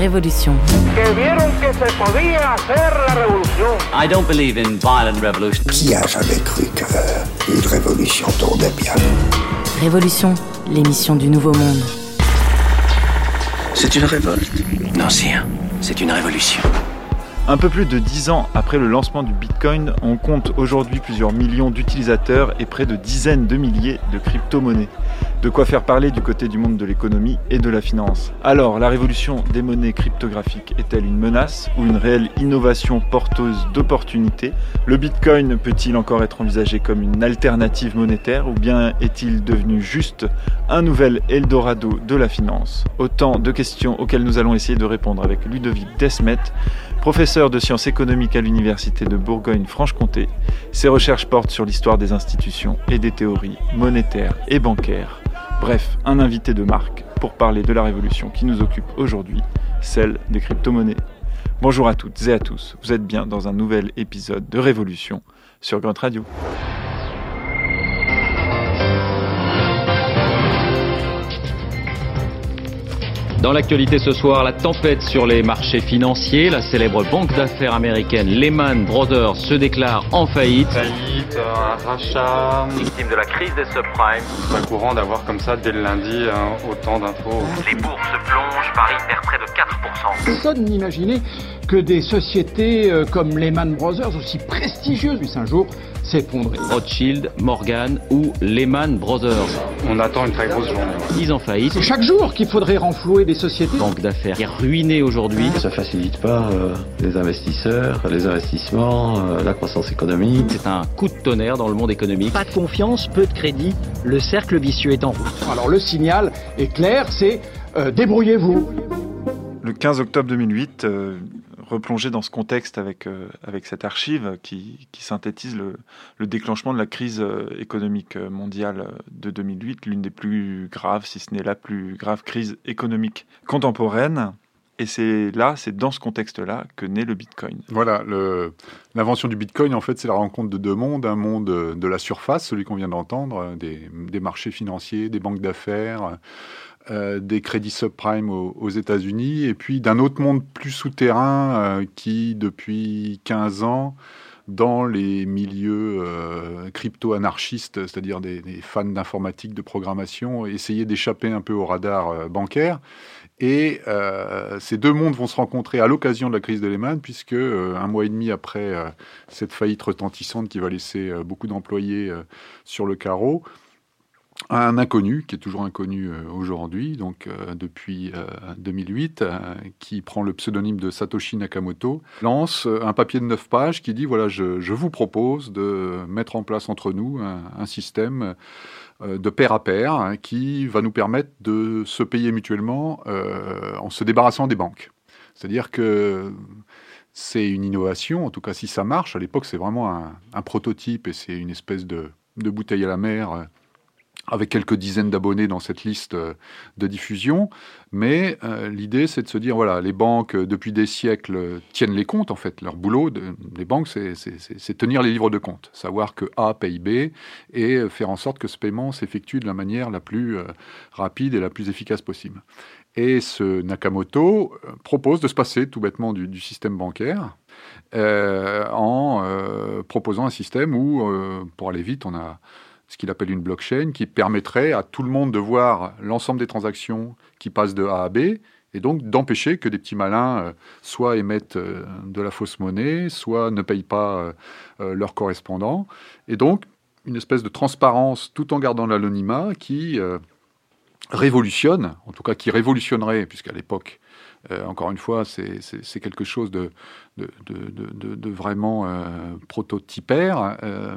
Révolution. I don't believe in violent revolution. Qui a jamais cru qu'une révolution tournait bien? Révolution, l'émission du Nouveau Monde. C'est une révolte. Non, sire, c'est une révolution. Un peu plus de 10 ans après le lancement du Bitcoin, on compte aujourd'hui plusieurs millions d'utilisateurs et près de dizaines de milliers de crypto-monnaies. De quoi faire parler du côté du monde de l'économie et de la finance. Alors, la révolution des monnaies cryptographiques est-elle une menace ou une réelle innovation porteuse d'opportunités? Le Bitcoin peut-il encore être envisagé comme une alternative monétaire ou bien est-il devenu juste un nouvel Eldorado de la finance? Autant de questions auxquelles nous allons essayer de répondre avec Ludovic Desmet, Professeur de sciences économiques à l'Université de Bourgogne-Franche-Comté, ses recherches portent sur l'histoire des institutions et des théories monétaires et bancaires. Bref, un invité de marque pour parler de la révolution qui nous occupe aujourd'hui, celle des crypto-monnaies. Bonjour à toutes et à tous, vous êtes bien dans un nouvel épisode de Révolution sur Grand Radio. Dans l'actualité ce soir, la tempête sur les marchés financiers. La célèbre banque d'affaires américaine Lehman Brothers se déclare en faillite. faillite, un rachat. Victime de la crise des subprimes. C'est pas courant d'avoir comme ça dès le lundi hein, autant d'infos. Les bourses plongent, Paris perd près de 4%. Personne n'imaginait que des sociétés euh, comme Lehman Brothers, aussi prestigieuses, puissent un jour s'effondrer. Rothschild, Morgan ou Lehman Brothers. On attend une très grosse journée. Ils en faillite. C'est chaque jour qu'il faudrait renflouer des sociétés. Banque d'affaires qui est ruinée aujourd'hui. Ça facilite pas euh, les investisseurs, les investissements, euh, la croissance économique. C'est un coup de tonnerre dans le monde économique. Pas de confiance, peu de crédit, le cercle vicieux est en route. Alors le signal est clair, c'est euh, débrouillez-vous. Le 15 octobre 2008, euh, replongé dans ce contexte avec, euh, avec cette archive qui, qui synthétise le, le, déclenchement de la crise euh, économique mondiale de 2008, l'une des plus graves, si ce n'est la plus grave crise économique contemporaine. Et c'est là, c'est dans ce contexte-là que naît le Bitcoin. Voilà, l'invention du Bitcoin, en fait, c'est la rencontre de deux mondes. Un monde de la surface, celui qu'on vient d'entendre, des, des, marchés financiers, des banques d'affaires, euh, des crédits subprime aux, États-Unis, et puis d'un autre monde plus souterrain euh, qui, depuis 15 ans, dans les milieux euh, crypto-anarchistes, c'est-à-dire des, fans d'informatique, de programmation, essayaient d'échapper un peu au radar bancaire. Et ces deux mondes vont se rencontrer à l'occasion de la crise de Lehman, puisque un mois et demi après cette faillite retentissante qui va laisser beaucoup d'employés sur le carreau, un inconnu, qui est toujours inconnu aujourd'hui, donc depuis 2008, qui prend le pseudonyme de Satoshi Nakamoto, lance un papier de 9 pages qui dit, voilà, je, je vous propose de mettre en place entre nous un, système de pair à pair hein, qui va nous permettre de se payer mutuellement euh, en se débarrassant des banques. C'est-à-dire que c'est une innovation, en tout cas si ça marche, à l'époque c'est vraiment un, un, prototype et c'est une espèce de, de, bouteille à la mer avec quelques dizaines d'abonnés dans cette liste de diffusion. Mais euh, l'idée, c'est de se dire, voilà, les banques, depuis des siècles, tiennent les comptes, en fait. Leur boulot de, des banques, c'est tenir les livres de compte, savoir que A paye B et faire en sorte que ce paiement s'effectue de la manière la plus euh, rapide et la plus efficace possible. Et ce Nakamoto propose de se passer tout bêtement du, système bancaire euh, en proposant un système où, pour aller vite, on a ce qu'il appelle une blockchain, qui permettrait à tout le monde de voir l'ensemble des transactions qui passent de A à B, et donc d'empêcher que des petits malins euh, soit émettent euh, de la fausse monnaie, soit ne payent pas euh, leurs correspondants. Et donc, une espèce de transparence tout en gardant l'anonymat qui révolutionne, en tout cas qui révolutionnerait, puisqu'à l'époque, euh, encore une fois, c'est quelque chose de, vraiment euh, prototypaire euh,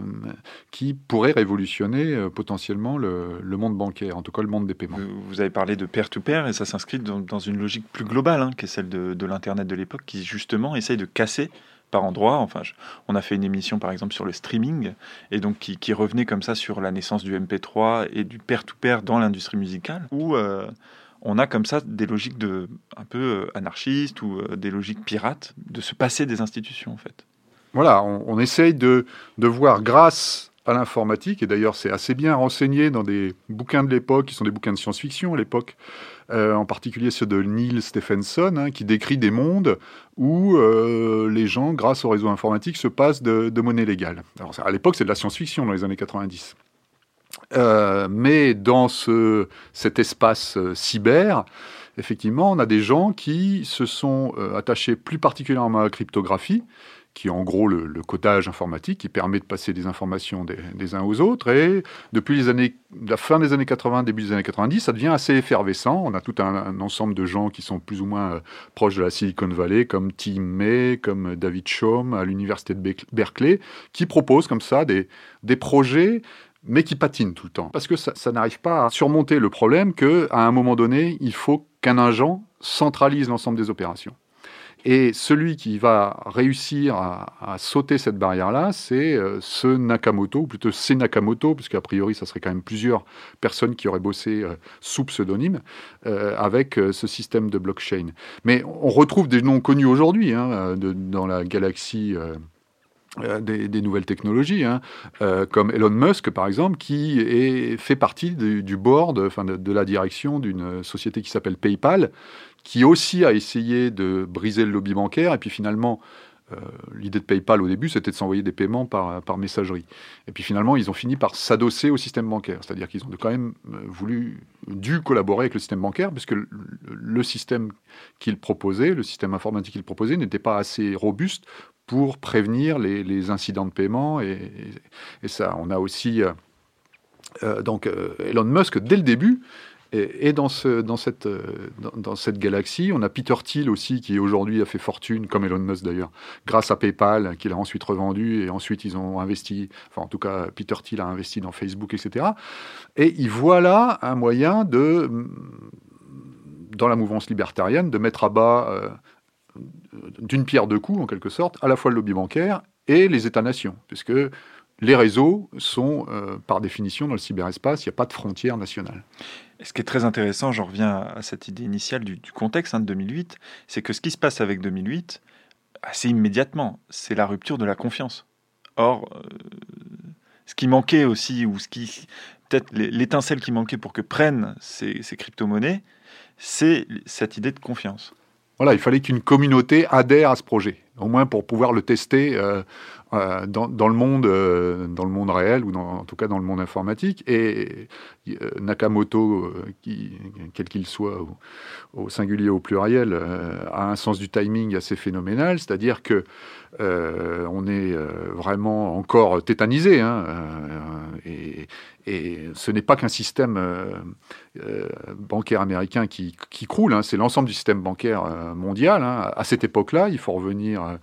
qui pourrait révolutionner potentiellement le, monde bancaire, en tout cas le monde des paiements. Vous avez parlé de peer-to-peer -pair et ça s'inscrit dans, une logique plus globale, hein, qui est celle de, l'Internet de l'époque, qui justement essaye de casser par endroits. Enfin, on a fait une émission par exemple sur le streaming et donc qui, revenait comme ça sur la naissance du MP3 et du peer-to-peer -pair dans l'industrie musicale, où on a comme ça des logiques de, un peu anarchistes ou des logiques pirates de se passer des institutions en fait. Voilà, on, essaye de, de voir grâce à l'informatique, et d'ailleurs c'est assez bien renseigné dans des bouquins de l'époque, qui sont des bouquins de science-fiction à l'époque, euh, en particulier ceux de Neil Stephenson, hein, qui décrit des mondes où euh, les gens, grâce au réseau informatique, se passent de, monnaie légale. Alors à l'époque c'est de la science-fiction dans les années 90. Euh, mais dans ce, cet espace cyber, effectivement, on a des gens qui se sont attachés plus particulièrement à la cryptographie, qui est en gros le, codage informatique qui permet de passer des informations des, uns aux autres. Et depuis la fin des années 80, début des années 90, ça devient assez effervescent. On a tout un, ensemble de gens qui sont plus ou moins euh, proches de la Silicon Valley, comme Tim May, comme David Chaum à l'université de Berkeley, qui proposent comme ça des projets mais qui patinent tout le temps. Parce que ça, n'arrive pas à surmonter le problème qu'à un moment donné, il faut qu'un agent centralise l'ensemble des opérations. Et celui qui va réussir à, sauter cette barrière-là, c'est euh, ce Nakamoto, ou plutôt c'est Nakamoto, puisqu'à priori, ça serait quand même plusieurs personnes qui auraient bossé euh, sous pseudonyme euh, avec ce système de blockchain. Mais on retrouve des noms connus aujourd'hui hein, dans la galaxie. Des, nouvelles technologies, hein, comme Elon Musk par exemple, qui est, fait partie du, board, enfin de, la direction d'une société qui s'appelle PayPal, qui aussi a essayé de briser le lobby bancaire. Et puis finalement, euh, l'idée de PayPal au début, c'était de s'envoyer des paiements par, messagerie. Et puis finalement, ils ont fini par s'adosser au système bancaire. C'est-à-dire qu'ils ont quand même euh, voulu, dû collaborer avec le système bancaire, puisque le, le système qu'ils proposaient, le système informatique qu'ils proposaient, n'était pas assez robuste pour prévenir les, incidents de paiement. Et, et, ça, on a aussi. Euh, donc Elon Musk, dès le début, et, euh, dans, cette galaxie, on a Peter Thiel aussi, qui aujourd'hui a fait fortune, comme Elon Musk d'ailleurs, grâce à PayPal, qu'il a ensuite revendu, et ensuite ils ont investi, enfin en tout cas Peter Thiel a investi dans Facebook, etc. Et il voit là un moyen de, dans la mouvance libertarienne, de mettre à bas, euh, d'une pierre deux coups en quelque sorte, à la fois le lobby bancaire et les États-nations, puisque les réseaux sont, euh, par définition, dans le cyberespace, il n'y a pas de frontière ce qui est très intéressant, j'en reviens à cette idée initiale du, contexte hein, de 2008, c'est que ce qui se passe avec 2008, assez immédiatement, c'est la rupture de la confiance. Or, euh, ce qui manquait aussi, ou ce qui, peut-être l'étincelle qui manquait pour que prennent ces, crypto-monnaies, c'est cette idée de confiance. Voilà, il fallait qu'une communauté adhère à ce projet, au moins pour pouvoir le tester euh, euh, dans, le monde, euh, dans le monde réel ou en tout cas dans le monde informatique. Et Nakamoto, quel qu'il soit, au, singulier ou au pluriel, a un sens du timing assez phénoménal. C'est-à-dire que on est vraiment encore tétanisé, hein, et, ce n'est pas qu'un système bancaire américain qui, croule, hein, c'est l'ensemble du système bancaire mondial. Hein. À cette époque-là, il faut revenir euh,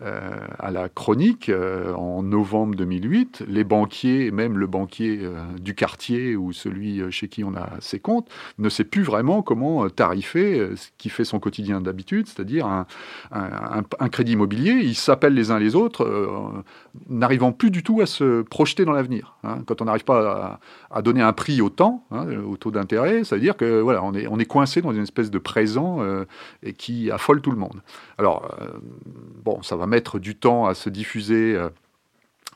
à la chronique euh, en novembre 2008. Les banquiers, même le banquier euh, du quartier ou celui chez qui on a ses comptes, ne sait plus vraiment comment tarifer ce qui fait son quotidien d'habitude, c'est-à-dire un, crédit immobilier. Ils s'appellent les uns les autres, n'arrivant plus du tout à se projeter dans l'avenir. Hein. Quand on n'arrive pas à, donner un prix au temps, hein, au taux d'intérêt, ça veut dire que voilà, est, on est coincé dans une espèce de présent et qui affole tout le monde. Alors, bon, ça va mettre du temps à se diffuser euh,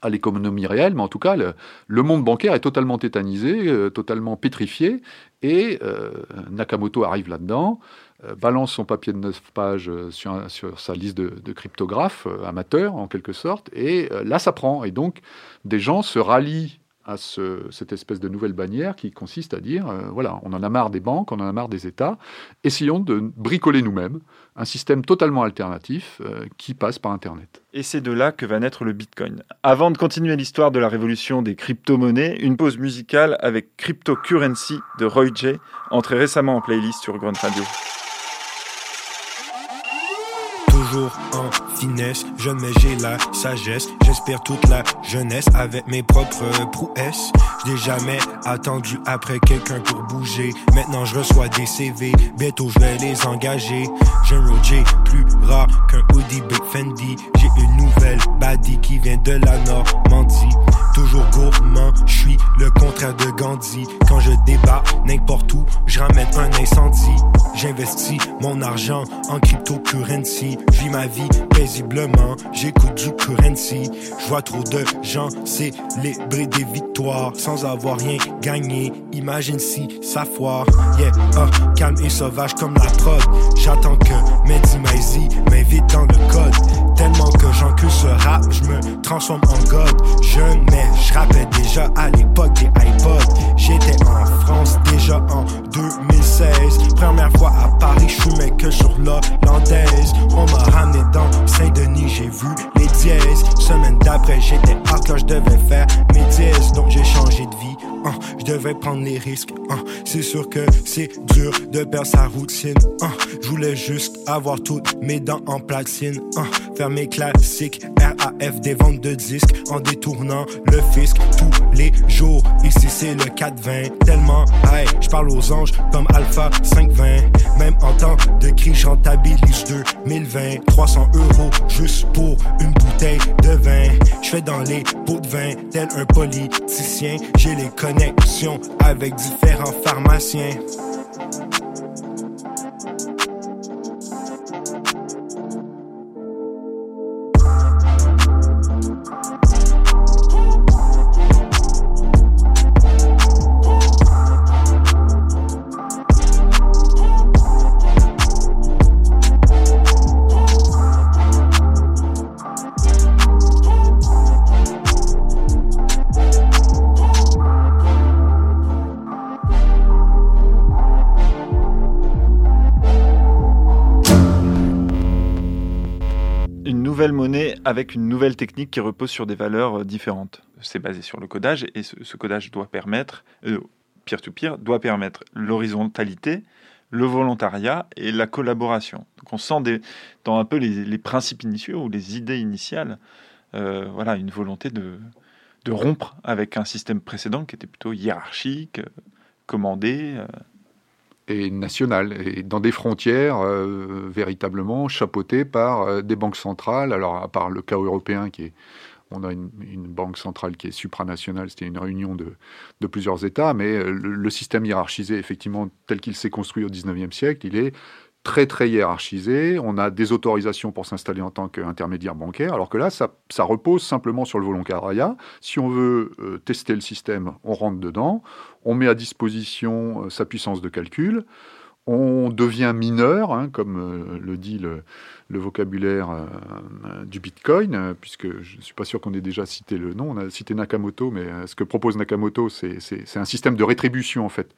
à l'économie réelle, mais en tout cas, le, monde bancaire est totalement tétanisé, euh, totalement pétrifié, et euh, Nakamoto arrive là-dedans, balance son papier de 9 pages sur, sa liste de, de cryptographes amateurs, en quelque sorte, et là, ça prend. Et donc, des gens se rallient à cette espèce de nouvelle bannière qui consiste à dire, euh, voilà, on en a marre des banques, on en a marre des États, essayons de bricoler nous-mêmes un système totalement alternatif euh, qui passe par Internet. Et c'est de là que va naître le Bitcoin. Avant de continuer l'histoire de la révolution des crypto-monnaies, une pause musicale avec Cryptocurrency de Roy J, entré récemment en playlist sur Grunt Radio toujours finesse. Jeune mais j'ai la sagesse. J'espère toute la jeunesse avec mes propres prouesses. Je n'ai jamais attendu après quelqu'un pour bouger. Maintenant je reçois des CV. Bientôt je vais les engager. Jeune Roger, plus rare qu'un hoodie Big Fendi. J'ai une nouvelle baddie qui vient de la Normandie. Toujours gourmand. Je suis le contraire de Gandhi. Quand je débat n'importe où, je un incendie. J'investis mon argent en cryptocurrency. Je vis ma vie paisiblement. J'écoute du currency. Je vois trop de gens célébrer des victoires sans avoir rien gagné. Imagine si ça foire. Yeah, ah, calme et sauvage comme la prod. J'attends que Mehdi Maizy m'invite dans le code. Tellement que j'encule transforme en god. Jeune, mais je rappelle déjà à l'époque des iPods. J'étais en France déjà en 2016. Première fois à Paris, je fumais que sur l'hollandaise. On m'a ramené dans Saint-Denis, j'ai vu les dièses. Semaine d'après, j'étais quand je devais faire mes dièses. Donc j'ai changé de vie Hein, je devais prendre les risques. Hein, c'est sûr que c'est dur de perdre sa routine. Hein, je voulais juste avoir toutes mes dents en platine. faire mes classiques RAF des ventes de disques en détournant le fisc tous les jours. Ici c'est le 420. Tellement hey, je parle aux anges comme Alpha 520. Même en temps de crise, rentabilise 2020. 300 euros juste pour une de vin. Je fais dans les pots de vin tel un politicien. J'ai les codes connexion avec différents pharmaciens. Avec une nouvelle technique qui repose sur des valeurs euh, différentes. C'est basé sur le codage et ce, codage doit permettre, euh, peer-to-peer, doit permettre l'horizontalité, le volontariat et la collaboration. Donc on sent des, dans un peu les, principes initiaux ou les idées initiales, euh, voilà, une volonté de, de, rompre avec un système précédent qui était plutôt hiérarchique, commandé et nationale, et dans des frontières euh, véritablement chapeautées par euh, des banques centrales. Alors, à part le cas européen, qui on a une, banque centrale qui est supranationale, c'était une réunion de, plusieurs États, mais euh, le, le système hiérarchisé, effectivement, tel qu'il s'est construit au 19e siècle, il est très très hiérarchisé. On a des autorisations pour s'installer en tant qu'intermédiaire bancaire, alors que là, ça, repose simplement sur le volontariat. Si on veut euh, tester le système, on rentre dedans, on met à disposition euh, sa puissance de calcul, on devient mineur, hein, comme euh, le dit le, vocabulaire du Bitcoin, puisque je ne suis pas sûr qu'on ait déjà cité le nom, on a cité Nakamoto, mais ce que propose Nakamoto, c'est un système de rétribution en fait,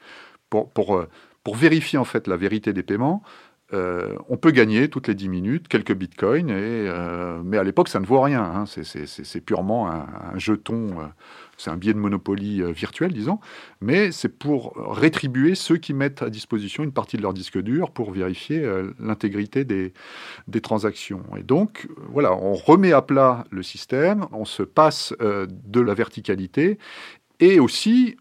pour, pour, pour vérifier en fait la vérité des paiements. Euh, on peut gagner toutes les 10 minutes quelques bitcoins, euh, mais à l'époque, ça ne vaut rien. Hein. C'est purement un, jeton, euh, c'est un billet de Monopoly virtuel, disons, mais c'est pour rétribuer ceux qui mettent à disposition une partie de leur disque dur pour vérifier l'intégrité des, transactions. Et donc, voilà, on remet à plat le système, on se passe de la verticalité, et aussi,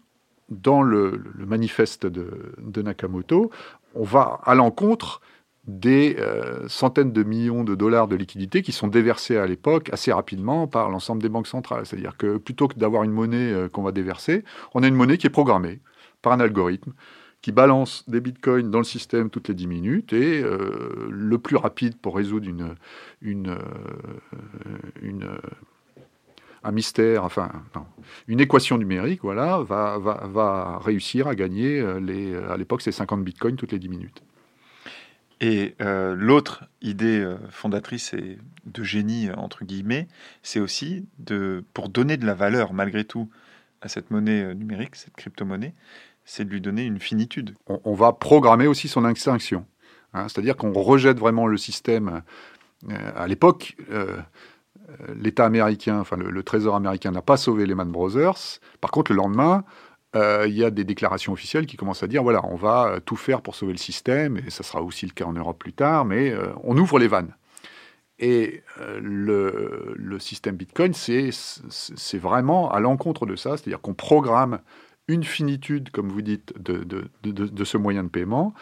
dans le, manifeste de, Nakamoto, on va à l'encontre des euh, centaines de millions de dollars de liquidités qui sont déversés à l'époque assez rapidement par l'ensemble des banques centrales. C'est-à-dire que plutôt que d'avoir une monnaie euh, qu'on va déverser, on a une monnaie qui est programmée par un algorithme qui balance des bitcoins dans le système toutes les 10 minutes et euh, le plus rapide pour résoudre une, une, enfin, une équation numérique, voilà, va, va, va réussir à gagner à l'époque, c'est 50 bitcoins toutes les 10 minutes. Et euh, l'autre idée euh, fondatrice et de génie, entre guillemets, c'est aussi de, pour donner de la valeur malgré tout à cette monnaie euh, numérique, cette crypto-monnaie, c'est de lui donner une finitude. On, va programmer aussi son extinction. Hein, c'est-à-dire qu'on rejette vraiment le système. à l'époque, l'État américain, enfin le, le Trésor américain n'a pas sauvé Lehman Brothers. Par contre, le lendemain, euh, il y a des déclarations officielles qui commencent à dire voilà, on va euh, tout faire pour sauver le système, et ça sera aussi le cas en Europe plus tard, mais euh, on ouvre les vannes. Et le, système Bitcoin, c'est vraiment à l'encontre de ça, c'est-à-dire qu'on programme une finitude, comme vous dites, de, de, de, ce moyen de paiement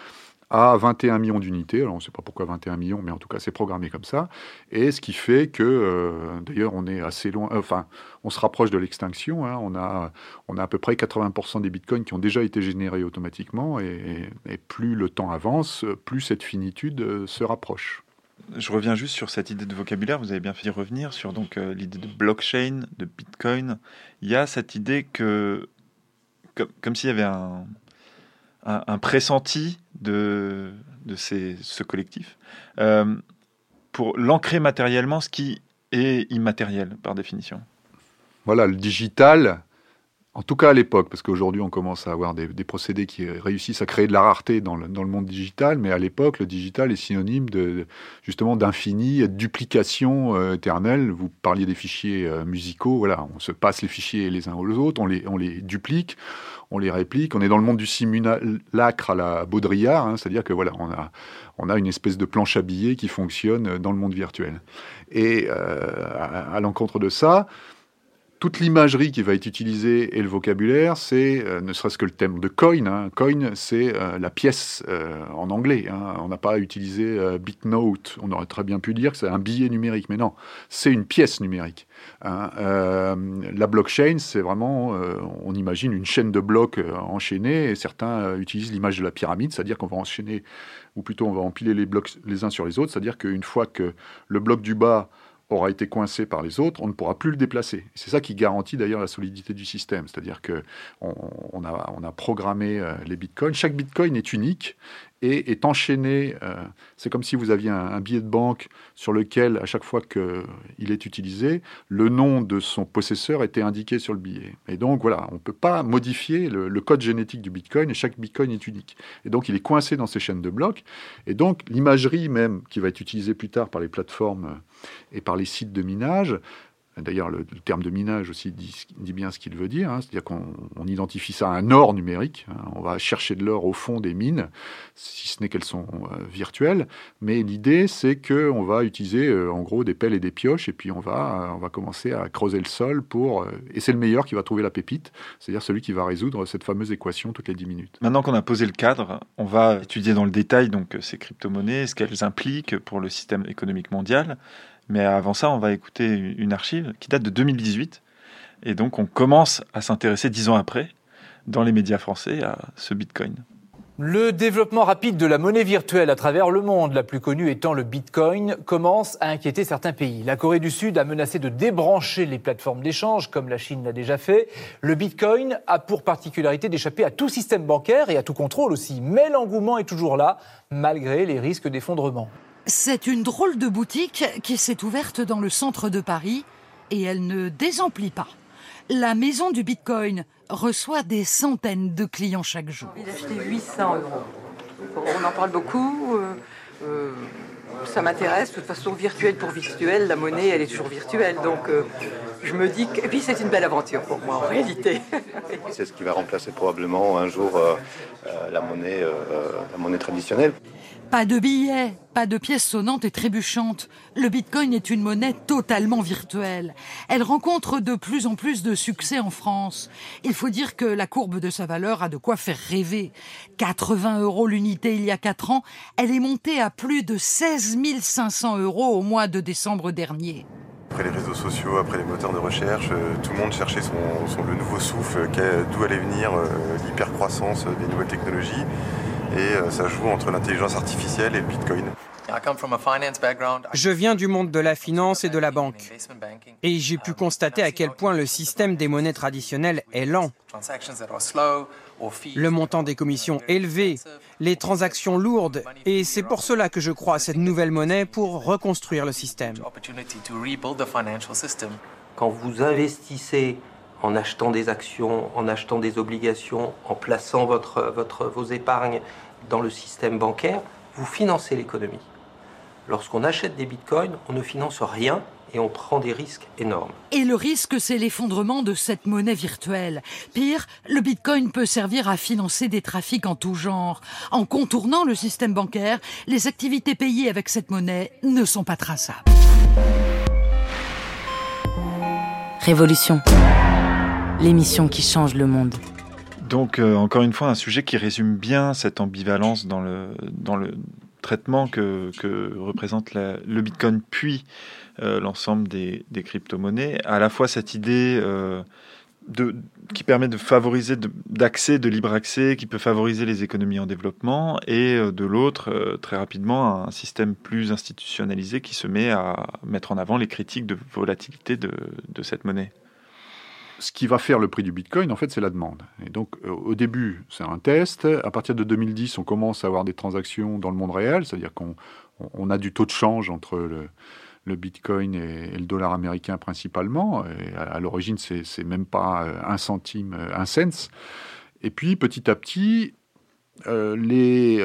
à 21 millions d'unités. Alors on ne sait pas pourquoi 21 millions, mais en tout cas c'est programmé comme ça. Et ce qui fait que, euh, d'ailleurs, on est assez loin, enfin, on se rapproche de l'extinction. Hein. on, a, on a à peu près 80% des bitcoins qui ont déjà été générés automatiquement. Et, plus le temps avance, plus cette finitude euh, se rapproche. Je reviens juste sur cette idée de vocabulaire. Vous avez bien fait y revenir sur donc euh, l'idée de blockchain, de bitcoin. Il y a cette idée que, comme, comme s'il y avait un, un, pressenti de, de ce collectif, euh, pour l'ancrer matériellement, ce qui est immatériel par définition. Voilà, le digital, en tout cas à l'époque, parce qu'aujourd'hui on commence à avoir des, procédés qui réussissent à créer de la rareté dans le, dans le monde digital, mais à l'époque le digital est synonyme de justement d'infini, de duplication euh, éternelle. Vous parliez des fichiers euh, musicaux, voilà, on se passe les fichiers les uns aux autres, on les, on les duplique, on les réplique. On est dans le monde du simulacre à la Baudrillard, hein, c'est-à-dire que voilà, on a, on a une espèce de planche à billets qui fonctionne dans le monde virtuel. Et euh, à l'encontre de ça, toute l'imagerie qui va être utilisée et le vocabulaire, c'est euh, ne serait-ce que le thème de coin. Hein. Coin, c'est euh, la pièce euh, en anglais. Hein. On n'a pas utilisé bitnote. On aurait très bien pu dire que c'est un billet numérique, mais non, c'est une pièce numérique. Hein. la blockchain, c'est vraiment, on imagine une chaîne de blocs enchaînés, et certains utilisent l'image de la pyramide, c'est-à-dire qu'on va enchaîner, ou plutôt on va empiler les blocs les uns sur les autres, c'est-à-dire qu'une fois que le bloc du bas aura été coincé par les autres, on ne pourra plus le déplacer. C'est ça qui garantit d'ailleurs la solidité du système. C'est-à-dire que on, a, programmé euh, les bitcoins. Chaque bitcoin est unique et est enchaîné. Euh, c'est comme si vous aviez un, billet de banque sur lequel, à chaque fois qu'il est utilisé, le nom de son possesseur était indiqué sur le billet. Et donc voilà, on ne peut pas modifier le, code génétique du bitcoin et chaque bitcoin est unique. Et donc il est coincé dans ces chaînes de blocs. Et donc l'imagerie même qui va être utilisée plus tard par les plateformes et par les sites de minage D'ailleurs, le, terme de minage aussi dit, bien ce qu'il veut dire, hein. c'est-à-dire qu'on identifie ça à un or numérique. Hein. on va chercher de l'or au fond des mines, si ce n'est qu'elles sont euh, virtuelles. Mais l'idée, c'est qu'on va utiliser euh, en gros des pelles et des pioches, et puis on va, euh, on va commencer à creuser le sol pour. et c'est le meilleur qui va trouver la pépite, c'est-à-dire celui qui va résoudre cette fameuse équation toutes les 10 minutes. Maintenant qu'on a posé le cadre, on va étudier dans le détail donc ces crypto-monnaies, ce qu'elles impliquent pour le système économique mondial. Mais avant ça, on va écouter une archive qui date de 2018. Et donc, on commence à s'intéresser dix ans après, dans les médias français, à ce Bitcoin. Le développement rapide de la monnaie virtuelle à travers le monde, la plus connue étant le Bitcoin, commence à inquiéter certains pays. La Corée du Sud a menacé de débrancher les plateformes d'échange, comme la Chine l'a déjà fait. Le Bitcoin a pour particularité d'échapper à tout système bancaire et à tout contrôle aussi. Mais l'engouement est toujours là, malgré les risques d'effondrement. C'est une drôle de boutique qui s'est ouverte dans le centre de Paris et elle ne désemplit pas. La maison du Bitcoin reçoit des centaines de clients chaque jour. Il a acheté 800 euros. On en parle beaucoup. Euh, euh, ça m'intéresse. De toute façon, virtuel pour virtuel, la monnaie, elle est toujours virtuelle. Donc, euh, je me dis que. Et puis, c'est une belle aventure pour moi, en réalité. c'est ce qui va remplacer probablement un jour la, monnaie, la monnaie traditionnelle. Pas de billets, pas de pièces sonnantes et trébuchantes. Le Bitcoin est une monnaie totalement virtuelle. Elle rencontre de plus en plus de succès en France. Il faut dire que la courbe de sa valeur a de quoi faire rêver. 80 euros l'unité il y a 4 ans, elle est montée à plus de 16 500 euros au mois de décembre dernier. Après les réseaux sociaux, après les moteurs de recherche, euh, tout le monde cherchait son, le nouveau souffle, d'où allait venir euh, l'hypercroissance des nouvelles technologies et euh, ça joue entre l'intelligence artificielle et le Bitcoin. Je viens du monde de la finance et de la banque. Et j'ai pu constater à quel point le système des monnaies traditionnelles est lent. Le montant des commissions élevé, les transactions lourdes, et c'est pour cela que je crois à cette nouvelle monnaie pour reconstruire le système. Quand vous investissez en achetant des actions, en achetant des obligations, en plaçant votre, votre, vos épargnes dans le système bancaire, vous financez l'économie. Lorsqu'on achète des bitcoins, on ne finance rien et on prend des risques énormes. Et le risque, c'est l'effondrement de cette monnaie virtuelle. Pire, le bitcoin peut servir à financer des trafics en tout genre. En contournant le système bancaire, les activités payées avec cette monnaie ne sont pas traçables. Révolution l'émission qui change le monde. Donc, euh, encore une fois, un sujet qui résume bien cette ambivalence dans le, traitement que, représente le Bitcoin, puis euh, l'ensemble des, des crypto-monnaies. À la fois cette idée euh, qui permet de favoriser d'accès, de, libre accès, qui peut favoriser les économies en développement, et de l'autre, très rapidement, un système plus institutionnalisé qui se met à mettre en avant les critiques de volatilité de cette monnaie ce qui va faire le prix du Bitcoin, en fait, c'est la demande. Et donc, euh, au début, c'est un test. À partir de 2010, on commence à avoir des transactions dans le monde réel, c'est-à-dire qu'on on a du taux de change entre le, Bitcoin et, le dollar américain principalement. Et à, l'origine, c'est même pas euh, un centime, euh, un cent. Et puis, petit à petit, les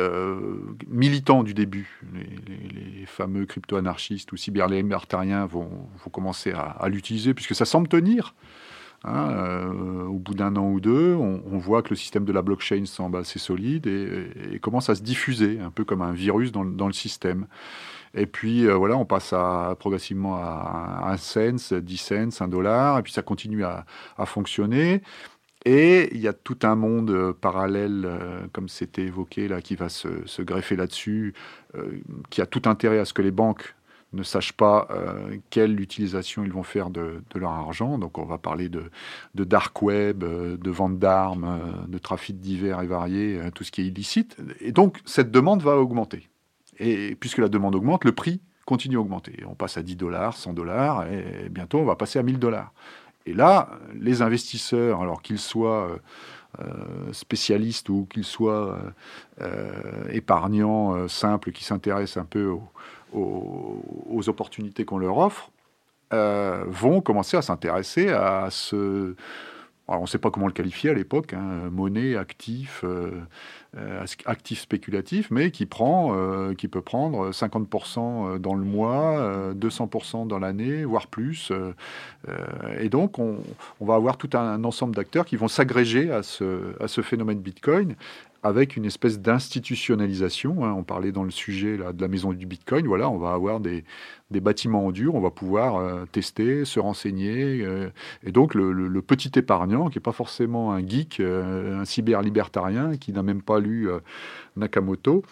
militants du début, les, fameux crypto-anarchistes ou cyberlibertariens vont, vont commencer à, à l'utiliser puisque ça semble tenir. Hein, euh, au bout d'un an ou deux, on, voit que le système de la blockchain semble assez solide et, commence à se diffuser, un peu comme un virus dans, le système. Et puis euh, voilà, on passe progressivement à un cent, 10 cents, un dollar, et puis ça continue à, fonctionner. Et il y a tout un monde euh, parallèle, comme c'était évoqué là, qui va se greffer là-dessus, qui a tout intérêt à ce que les banques ne sachent pas euh, quelle utilisation ils vont faire de, leur argent. Donc on va parler de, dark web, euh, de vente d'armes, euh, de trafic divers et variés, tout ce qui est illicite. Et donc cette demande va augmenter. Et puisque la demande augmente, le prix continue à augmenter. On passe à 10 dollars, 100 dollars, et bientôt on va passer à 1000 dollars. Et là, les investisseurs, alors qu'ils soient spécialistes ou qu'ils soient épargnants simples qui s'intéressent un peu aux, opportunités qu'on leur offre, euh, vont commencer à s'intéresser à ce... On ne sait pas comment le qualifier à l'époque, hein, monnaie, actif, euh, euh, actif spéculatif, mais qui, prend, qui peut prendre 50% dans le mois, 200% dans l'année, voire plus. et donc on, va avoir tout un, ensemble d'acteurs qui vont s'agréger à ce phénomène Bitcoin avec une espèce d'institutionnalisation. Hein. On parlait dans le sujet là, de la maison du Bitcoin. Voilà, on va avoir des, bâtiments en dur, on va pouvoir euh, tester, se renseigner. Euh, et donc le, petit épargnant, qui n'est pas forcément un geek, euh, un cyber-libertarien, qui n'a même pas lu Nakamoto,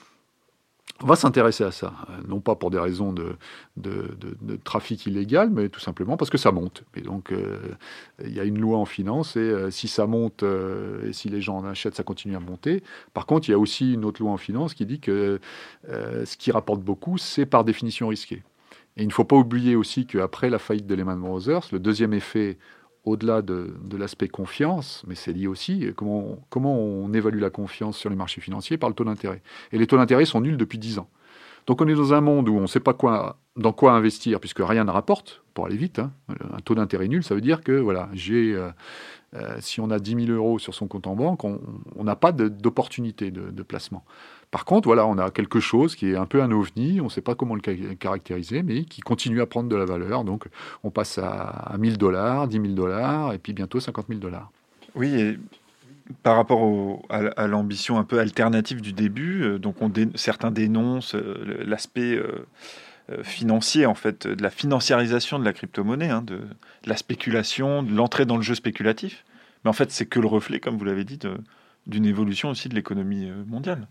on va s'intéresser à ça, non pas pour des raisons de, trafic illégal, mais tout simplement parce que ça monte. Et donc, euh, il y a une loi en finance, et euh, si ça monte, euh, et si les gens en achètent, ça continue à monter. Par contre, il y a aussi une autre loi en finance qui dit que ce qui rapporte beaucoup, c'est par définition risqué. Et il ne faut pas oublier aussi qu'après la faillite de Lehman Brothers, le deuxième effet au-delà de, l'aspect confiance, mais c'est lié aussi comment, comment on évalue la confiance sur les marchés financiers par le taux d'intérêt. Et les taux d'intérêt sont nuls depuis 10 ans. Donc on est dans un monde où on ne sait pas dans quoi investir puisque rien ne rapporte, pour aller vite. Hein. Un taux d'intérêt nul, ça veut dire que voilà, j'ai, euh, euh, si on a 10 000 euros sur son compte en banque, on n'a pas d'opportunité de, placement. Par contre, voilà, on a quelque chose qui est un peu un ovni, on ne sait pas comment le caractériser, mais qui continue à prendre de la valeur. Donc, on passe à, 1000 dollars, 10 000 dollars, et puis bientôt 50 000 dollars. Oui, et par rapport à, l'ambition un peu alternative du début, euh, donc on certains dénoncent euh, l'aspect euh, financier, en fait, de la financiarisation de la crypto-monnaie, hein, de, la spéculation, de l'entrée dans le jeu spéculatif. Mais en fait, c'est que le reflet, comme vous l'avez dit, d'une évolution aussi de l'économie mondiale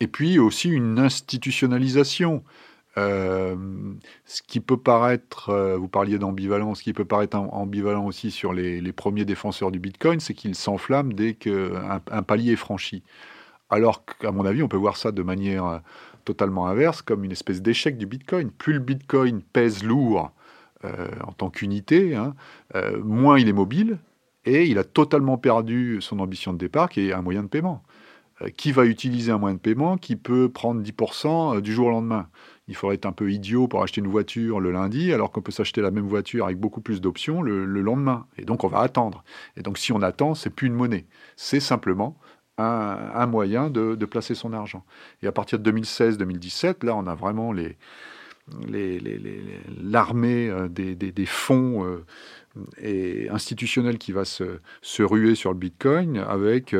et puis aussi une institutionnalisation. Euh, ce qui peut paraître, euh, vous parliez d'ambivalence, ce qui peut paraître ambivalent aussi sur les, premiers défenseurs du Bitcoin, c'est qu'ils s'enflamment dès qu'un un palier est franchi. Alors qu'à mon avis, on peut voir ça de manière euh, totalement inverse, comme une espèce d'échec du Bitcoin. Plus le Bitcoin pèse lourd en tant qu'unité, hein, moins il est mobile, et il a totalement perdu son ambition de départ, qui est un moyen de paiement. Euh, qui va utiliser un moyen de paiement qui peut prendre 10% euh, du jour au lendemain? Il faudrait être un peu idiot pour acheter une voiture le lundi, alors qu'on peut s'acheter la même voiture avec beaucoup plus d'options le, lendemain. Et donc, on va attendre. Et donc, si on attend, c'est plus une monnaie. C'est simplement un, moyen de, placer son argent. Et à partir de 2016-2017, là, on a vraiment l'armée euh, des, fonds et institutionnels qui va se, se, ruer sur le Bitcoin avec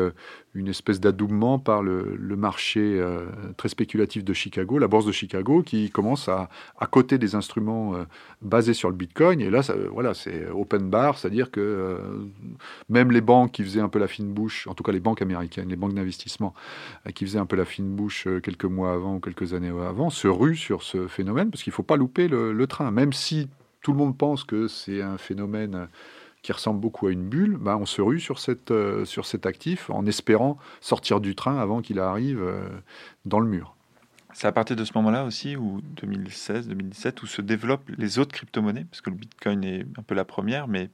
une espèce d'adoubement par le, marché euh, très spéculatif de Chicago, la bourse de Chicago, qui commence à, à coter des instruments euh, basés sur le Bitcoin. Et là, voilà, c'est open bar, c'est-à-dire que euh, même les banques qui faisaient un peu la fine bouche, en tout cas les banques américaines, les banques d'investissement, qui faisaient un peu la fine bouche quelques mois avant ou quelques années avant, se ruent sur ce phénomène, parce qu'il ne faut pas louper le, le train. Même si tout le monde pense que c'est un phénomène qui ressemble beaucoup à une bulle, bah, on se rue sur, euh, cet actif en espérant sortir du train avant qu'il arrive euh, dans le mur. C'est à partir de ce moment-là aussi, ou 2016, 2017, où se développent les autres crypto-monnaies, parce que le Bitcoin est un peu la première, mais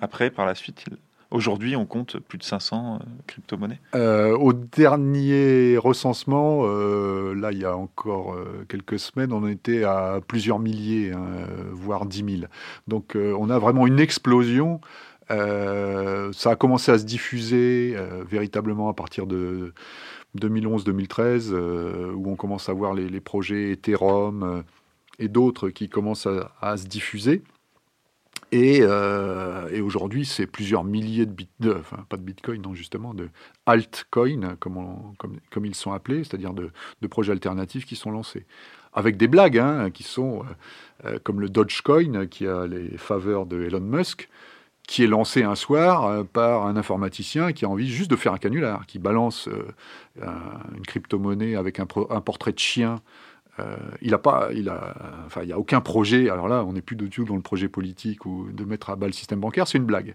après, par la suite, Aujourd'hui, on compte plus de 500 euh, crypto-monnaies. Euh, au dernier recensement, euh, là, il y a encore quelques semaines, on était à plusieurs milliers, hein, voire 10 000. Donc, on a vraiment une explosion. ça a commencé à se diffuser véritablement à partir de 2011-2013, où on commence à voir les, projets Ethereum et d'autres qui commencent à se diffuser. Euh, et, aujourd'hui, c'est plusieurs milliers de, bit, enfin pas de bitcoin, non justement, de altcoins, comme, ils sont appelés, c'est-à-dire de, projets alternatifs qui sont lancés. Avec des blagues, hein, qui sont euh, euh, comme le Dogecoin, qui a les faveurs de Elon Musk, qui est lancé un soir par un informaticien qui a envie juste de faire un canular, qui balance une crypto-monnaie avec un, portrait de chien euh, il a pas, il a, enfin, il y a aucun projet. Alors là, on n'est plus du tout dans le projet politique ou de mettre à bas le système bancaire. C'est une blague.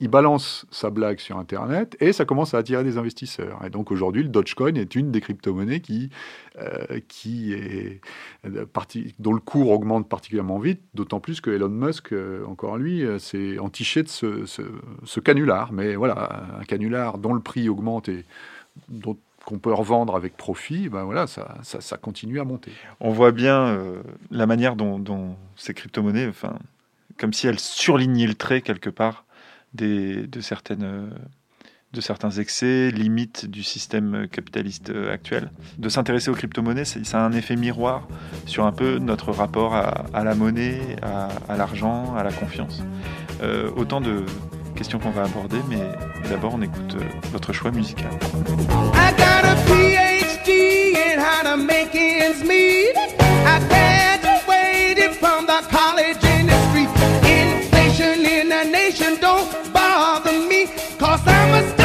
Il balance sa blague sur Internet et ça commence à attirer des investisseurs. Et donc aujourd'hui, le Dogecoin est une des crypto-monnaies qui, euh, qui euh, dont le cours augmente particulièrement vite, d'autant plus que Elon Musk, encore lui, s'est entiché de ce, ce, ce, canular. Mais voilà, un canular dont le prix augmente et dont qu'on peut revendre avec profit, ben voilà, ça, ça, continue à monter. On voit bien euh, la manière dont, ces crypto-monnaies, enfin, comme si elles surlignaient le trait quelque part des, de, certaines, de certains excès, limites du système capitaliste actuel. De s'intéresser aux crypto-monnaies, ça a un effet miroir sur un peu notre rapport à, la monnaie, à, l'argent, à la confiance. Euh, autant de questions qu'on va aborder, mais d'abord on écoute euh, votre choix musical. I got a PhD in how to make ends meet. I graduated from the college industry. Inflation in the nation don't bother me, cause I'm a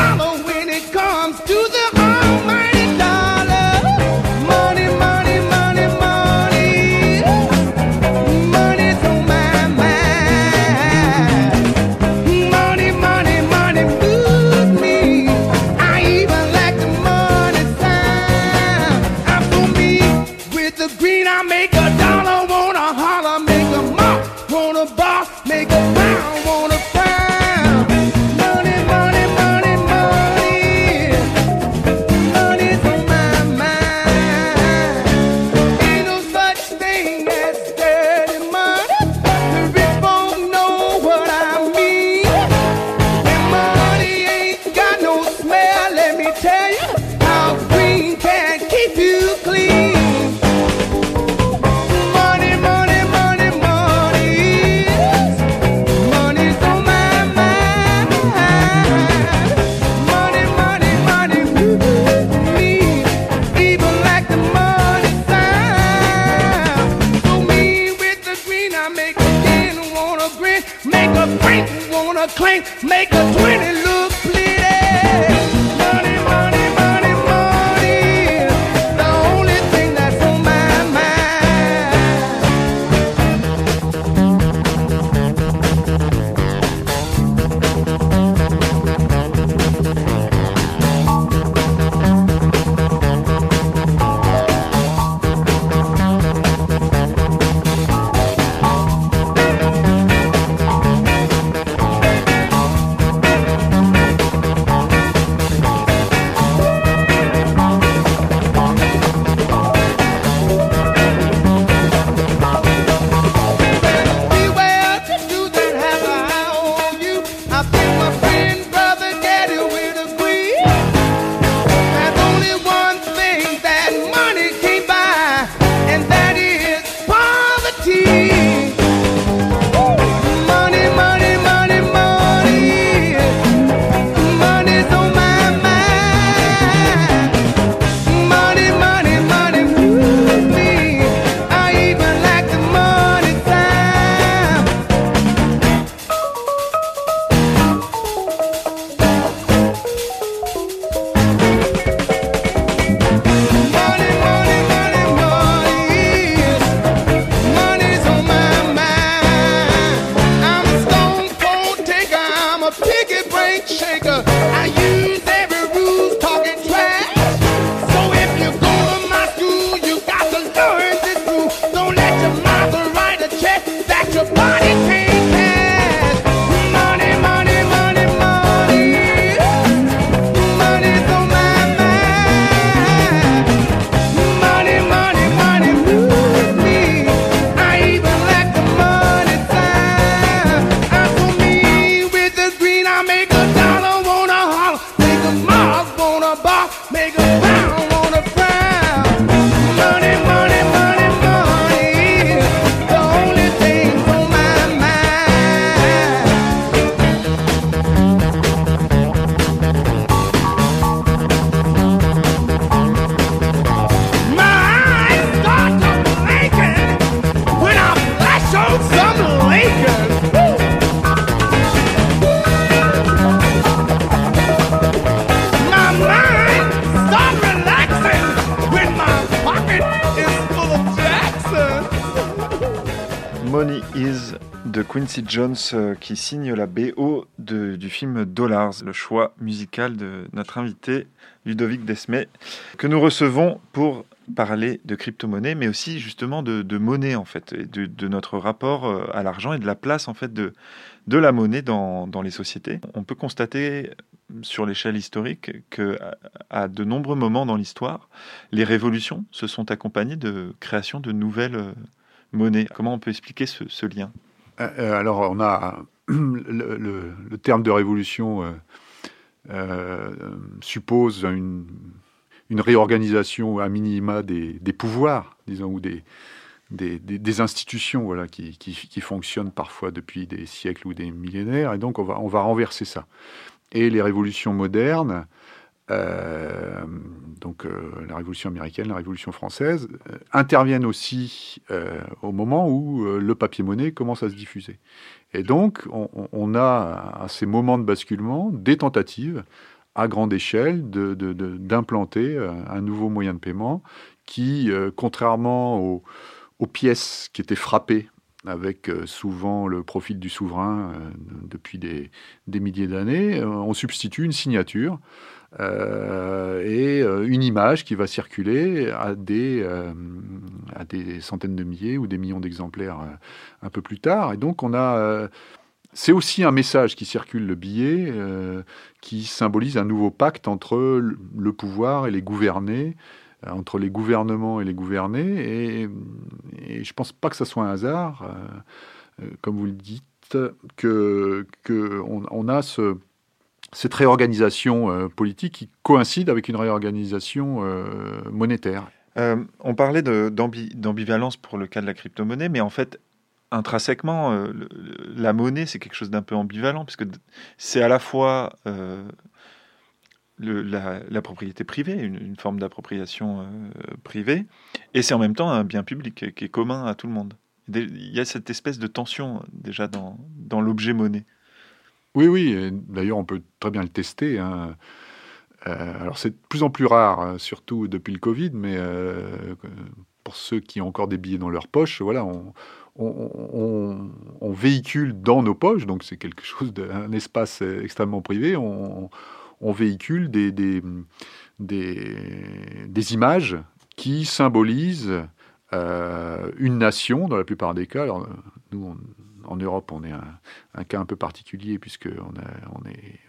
Quincy Jones euh, qui signe la BO du film Dollars, le choix musical de notre invité Ludovic Desmet, que nous recevons pour parler de crypto-monnaie, mais aussi justement de, monnaie en fait, de, notre rapport euh, à l'argent et de la place en fait de, la monnaie dans, les sociétés. On peut constater sur l'échelle historique que à de nombreux moments dans l'histoire, les révolutions se sont accompagnées de création de nouvelles euh, monnaies. Comment on peut expliquer ce, lien? Alors, on a le, terme de révolution euh, euh, suppose une, réorganisation à minima des, pouvoirs, disons, ou des, institutions voilà, qui, fonctionnent parfois depuis des siècles ou des millénaires, et donc on va, renverser ça. Et les révolutions modernes, euh, donc euh, la Révolution américaine, la Révolution française, euh, interviennent aussi euh, au moment où euh, le papier-monnaie commence à se diffuser. Et donc, on, a à ces moments de basculement des tentatives à grande échelle d'implanter un nouveau moyen de paiement qui, contrairement aux, pièces qui étaient frappées avec souvent le profil du souverain depuis des milliers d'années, on substitue une signature euh, et euh, une image qui va circuler à des, euh, à des centaines de milliers ou des millions d'exemplaires un peu plus tard. Et donc on a... C'est aussi un message qui circule, le billet, qui symbolise un nouveau pacte entre le pouvoir et les gouvernés, entre les gouvernements et les gouvernés. Et, je ne pense pas que ce soit un hasard, comme vous le dites, que, que a ce, cette réorganisation euh, politique qui coïncide avec une réorganisation euh, monétaire. Euh, on parlait d'ambivalence pour le cas de la crypto-monnaie, mais en fait, intrinsèquement, la monnaie, c'est quelque chose d'un peu ambivalent, puisque c'est à la fois la, propriété privée, une, une forme d'appropriation privée, et c'est en même temps un bien public qui est commun à tout le monde. Il y a cette espèce de tension déjà dans, dans l'objet monnaie. Oui, oui. D'ailleurs, on peut très bien le tester. Hein. Euh, alors, c'est de plus en plus rare, hein, surtout depuis le Covid, mais euh, pour ceux qui ont encore des billets dans leur poche, voilà, on, véhicule dans nos poches, donc c'est quelque chose d'un espace extrêmement privé. On, véhicule des, images qui symbolisent euh, une nation, dans la plupart des cas. Alors, nous, on, en Europe, on est un, cas un peu particulier puisqu'on n'a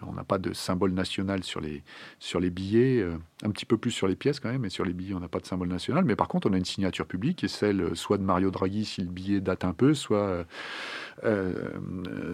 on n'a pas de symbole national sur les, billets, euh, un petit peu plus sur les pièces quand même, mais sur les billets, on n'a pas de symbole national. Mais par contre, on a une signature publique est celle euh, soit de Mario Draghi si le billet date un peu, soit euh,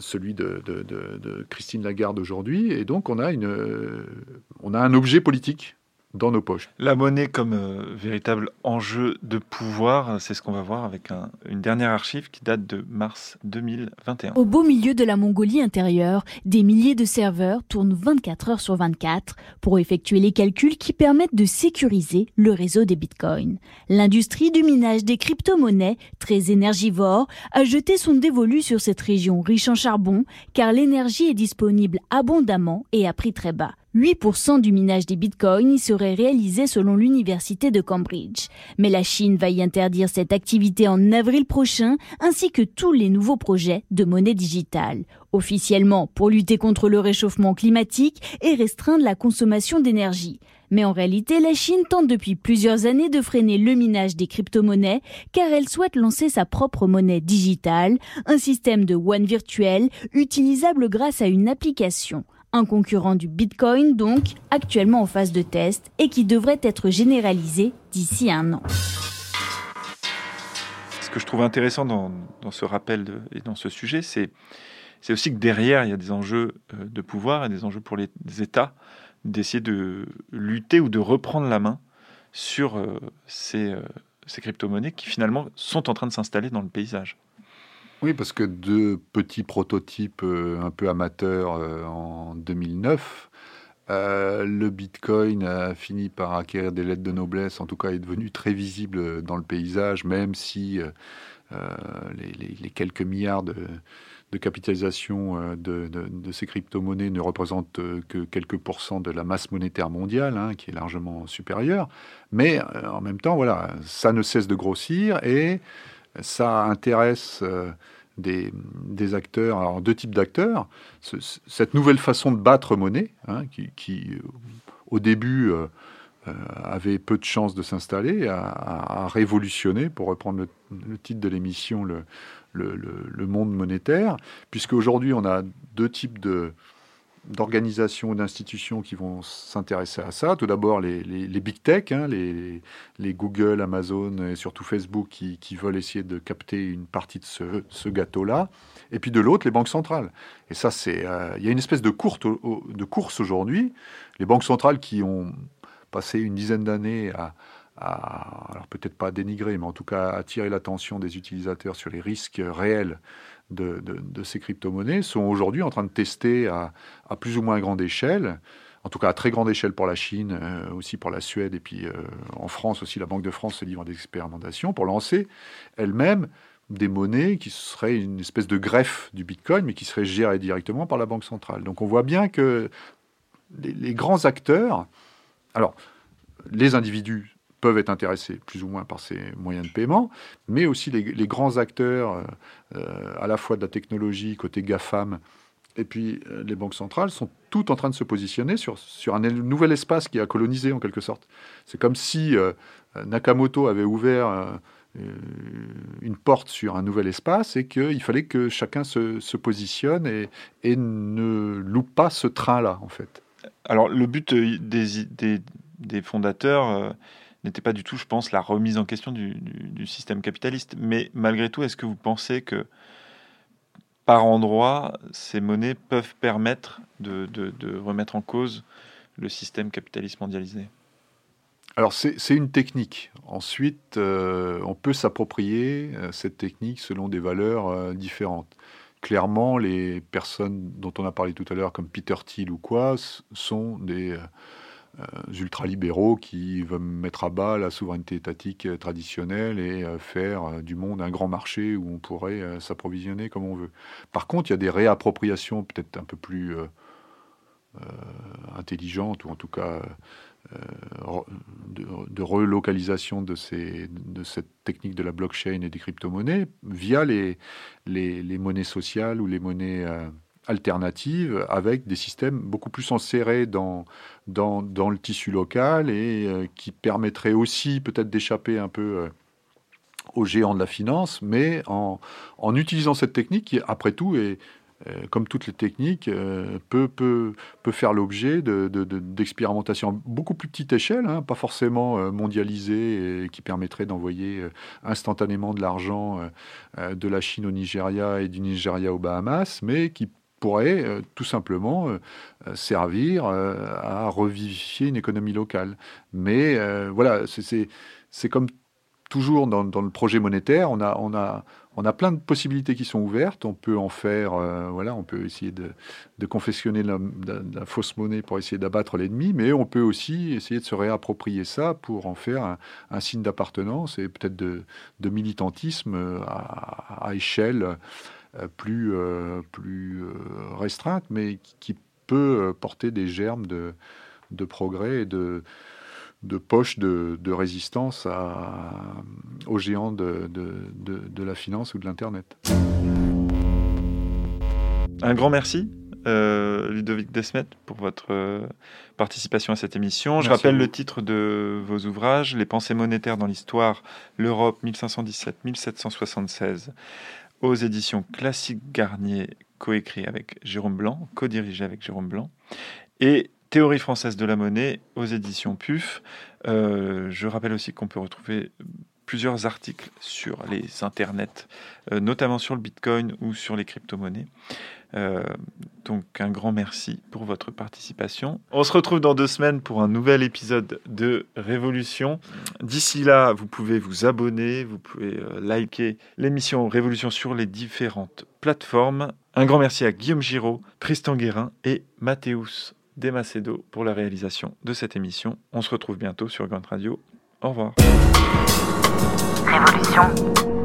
celui de, Christine Lagarde aujourd'hui. Et donc, on a un objet politique dans nos poches. La monnaie comme euh, véritable enjeu de pouvoir, c'est ce qu'on va voir avec un, une dernière archive qui date de mars 2021. Au beau milieu de la Mongolie intérieure, des milliers de serveurs tournent 24 heures sur 24 pour effectuer les calculs qui permettent de sécuriser le réseau des bitcoins. L'industrie du minage des crypto-monnaies, très énergivore, a jeté son dévolu sur cette région riche en charbon car l'énergie est disponible abondamment et à prix très bas. 8% du minage des bitcoins y serait réalisé selon l'université de Cambridge. Mais la Chine va y interdire cette activité en avril prochain, ainsi que tous les nouveaux projets de monnaie digitale. Officiellement pour lutter contre le réchauffement climatique et restreindre la consommation d'énergie. Mais en réalité, la Chine tente depuis plusieurs années de freiner le minage des crypto-monnaies car elle souhaite lancer sa propre monnaie digitale, un système de one virtuel utilisable grâce à une application concurrent du Bitcoin donc, actuellement en phase de test et qui devrait être généralisé d'ici un an. Ce que je trouve intéressant dans, ce rappel et dans ce sujet, c'est c'est aussi que derrière, il y a des enjeux euh, de pouvoir et des enjeux pour les États d'essayer de lutter ou de reprendre la main sur euh, ces, euh, ces crypto-monnaies qui finalement sont en train de s'installer dans le paysage. Oui, parce que deux petits prototypes euh, un peu amateurs euh, en 2009, euh, le Bitcoin a fini par acquérir des lettres de noblesse, en tout cas est devenu très visible dans le paysage, même si les, quelques milliards de, capitalisation de ces crypto-monnaies ne représentent que quelques pourcents de la masse monétaire mondiale, hein, qui est largement supérieure. Mais en même temps, voilà, ça ne cesse de grossir et ça intéresse des, acteurs, alors deux types d'acteurs. cette nouvelle façon de battre monnaie, hein, qui, au début avait peu de chances de s'installer, a, révolutionné, pour reprendre le, titre de l'émission, le, le, monde monétaire, puisque aujourd'hui on a deux types de, d'organisations ou d'institutions qui vont s'intéresser à ça. Tout d'abord, les, big tech, hein, les, Google, Amazon et surtout Facebook qui, veulent essayer de capter une partie de ce, gâteau-là. Et puis de l'autre, les banques centrales. Et ça, c'est, euh, il y a une espèce de, de course aujourd'hui. Les banques centrales qui ont passé une dizaine d'années à, alors peut-être pas dénigrer, mais en tout cas attirer l'attention des utilisateurs sur les risques réels de, ces crypto-monnaies sont aujourd'hui en train de tester à, plus ou moins grande échelle, en tout cas à très grande échelle pour la Chine, euh, aussi pour la Suède, et puis euh, en France aussi, la Banque de France se livre à des expérimentations pour lancer elle-même des monnaies qui seraient une espèce de greffe du Bitcoin, mais qui seraient gérées directement par la Banque centrale. Donc on voit bien que les, les grands acteurs, alors les individus peuvent être intéressés plus ou moins par ces moyens de paiement, mais aussi les, grands acteurs, euh, à la fois de la technologie côté GAFAM, et puis euh, les banques centrales sont toutes en train de se positionner sur, sur un nouvel espace qui a colonisé en quelque sorte. C'est comme si euh, Nakamoto avait ouvert une porte sur un nouvel espace et qu'il fallait que chacun se, positionne et, et, ne loupe pas ce train-là, en fait. Alors, le but des, des, des fondateurs n'était pas du tout, je pense, la remise en question du, système capitaliste. Mais malgré tout, est-ce que vous pensez que par endroit, ces monnaies peuvent permettre de, remettre en cause le système capitaliste mondialisé? Alors c'est une technique. Ensuite, euh, on peut s'approprier euh, cette technique selon des valeurs euh, différentes. Clairement, les personnes dont on a parlé tout à l'heure, comme Peter Thiel ou quoi, sont des ultralibéraux qui veulent mettre à bas la souveraineté étatique euh, traditionnelle et euh, faire du monde un grand marché où on pourrait s'approvisionner comme on veut. Par contre, il y a des réappropriations peut-être un peu plus intelligentes ou en tout cas de, relocalisation de, cette technique de la blockchain et des crypto-monnaies via les, monnaies sociales ou les monnaies alternative avec des systèmes beaucoup plus enserrés dans, dans, dans le tissu local et euh, qui permettraient aussi peut-être d'échapper un peu euh, aux géants de la finance, mais en, en, utilisant cette technique qui, après tout, euh, comme toutes les techniques, peut, peut, peut, faire l'objet d'expérimentations de, beaucoup plus petite échelle, hein, pas forcément mondialisées, et qui permettraient d'envoyer instantanément de l'argent de la Chine au Nigeria et du Nigeria aux Bahamas, mais qui pourrait euh, tout simplement euh, euh, servir à revivifier une économie locale. Mais voilà, c'est comme toujours dans, le projet monétaire, on a, on, a, on a plein de possibilités qui sont ouvertes. On peut en faire, voilà, on peut essayer de, de confessionner la, fausse monnaie pour essayer d'abattre l'ennemi, mais on peut aussi essayer de se réapproprier ça pour en faire un, signe d'appartenance et peut-être de, militantisme à, échelle plus, euh, plus euh, restreinte, mais qui peut porter des germes de, de progrès et de, de poche de, de résistance à, aux géants de, de, de, la finance ou de l'Internet. Un grand merci. Ludovic Desmet pour votre participation à cette émission. Je rappelle le titre de vos ouvrages Les pensées monétaires dans l'histoire, l'Europe 1517-1776 aux éditions Classique Garnier, coécrit avec Jérôme Blanc, co-dirigé avec Jérôme Blanc, et Théorie française de la monnaie aux éditions PUF. Euh, je rappelle aussi qu'on peut retrouver plusieurs articles sur les internets, euh, notamment sur le Bitcoin ou sur les crypto-monnaies. Euh, donc un grand merci pour votre participation. On se retrouve dans deux semaines pour un nouvel épisode de Révolution. D'ici là, vous pouvez vous abonner, vous pouvez euh, liker l'émission Révolution sur les différentes plateformes. Un grand merci à Guillaume Giraud, Tristan Guérin et Mathéus Demacedo pour la réalisation de cette émission. On se retrouve bientôt sur Grand Radio. Au revoir. Révolution